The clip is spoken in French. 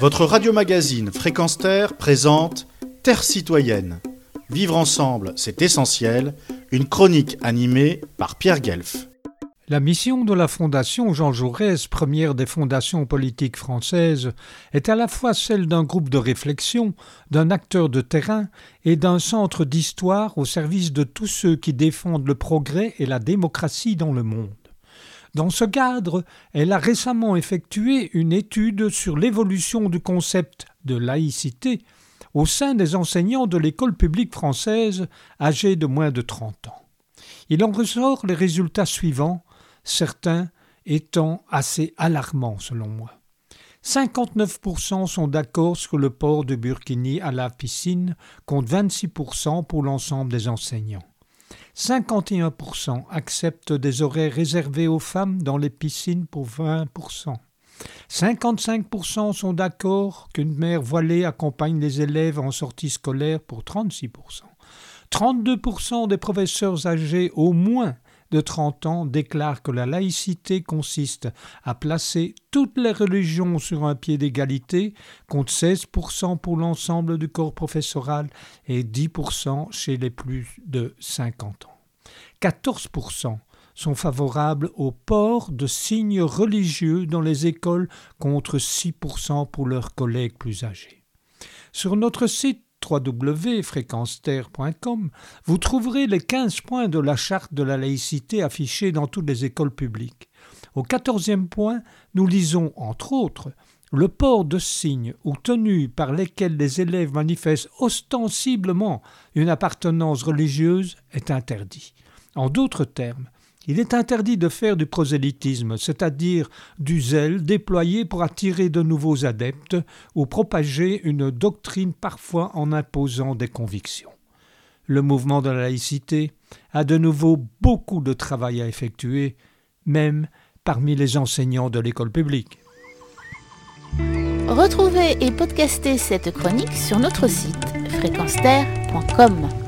Votre radio-magazine Fréquence Terre présente Terre citoyenne. Vivre ensemble, c'est essentiel. Une chronique animée par Pierre Guelf. La mission de la Fondation Jean Jaurès, première des fondations politiques françaises, est à la fois celle d'un groupe de réflexion, d'un acteur de terrain et d'un centre d'histoire au service de tous ceux qui défendent le progrès et la démocratie dans le monde. Dans ce cadre, elle a récemment effectué une étude sur l'évolution du concept de laïcité au sein des enseignants de l'école publique française âgés de moins de 30 ans. Il en ressort les résultats suivants, certains étant assez alarmants selon moi. 59% sont d'accord sur le port de burkini à la piscine, contre 26% pour l'ensemble des enseignants. 51% acceptent des horaires réservés aux femmes dans les piscines pour 20%. 55% sont d'accord qu'une mère voilée accompagne les élèves en sortie scolaire pour 36%. 32% des professeurs âgés au moins de 30 ans déclarent que la laïcité consiste à placer toutes les religions sur un pied d'égalité, contre 16% pour l'ensemble du corps professoral et 10% chez les plus de 50 ans. 14% sont favorables au port de signes religieux dans les écoles contre 6% pour leurs collègues plus âgés. Sur notre site www.fréquenceterre.com, vous trouverez les 15 points de la charte de la laïcité affichés dans toutes les écoles publiques. Au quatorzième point, nous lisons, entre autres, le port de signes ou tenues par lesquels les élèves manifestent ostensiblement une appartenance religieuse est interdit. En d'autres termes, il est interdit de faire du prosélytisme, c'est-à-dire du zèle déployé pour attirer de nouveaux adeptes ou propager une doctrine parfois en imposant des convictions. Le mouvement de la laïcité a de nouveau beaucoup de travail à effectuer, même parmi les enseignants de l'école publique. Retrouvez et podcastez cette chronique sur notre site fréquenceterre.com.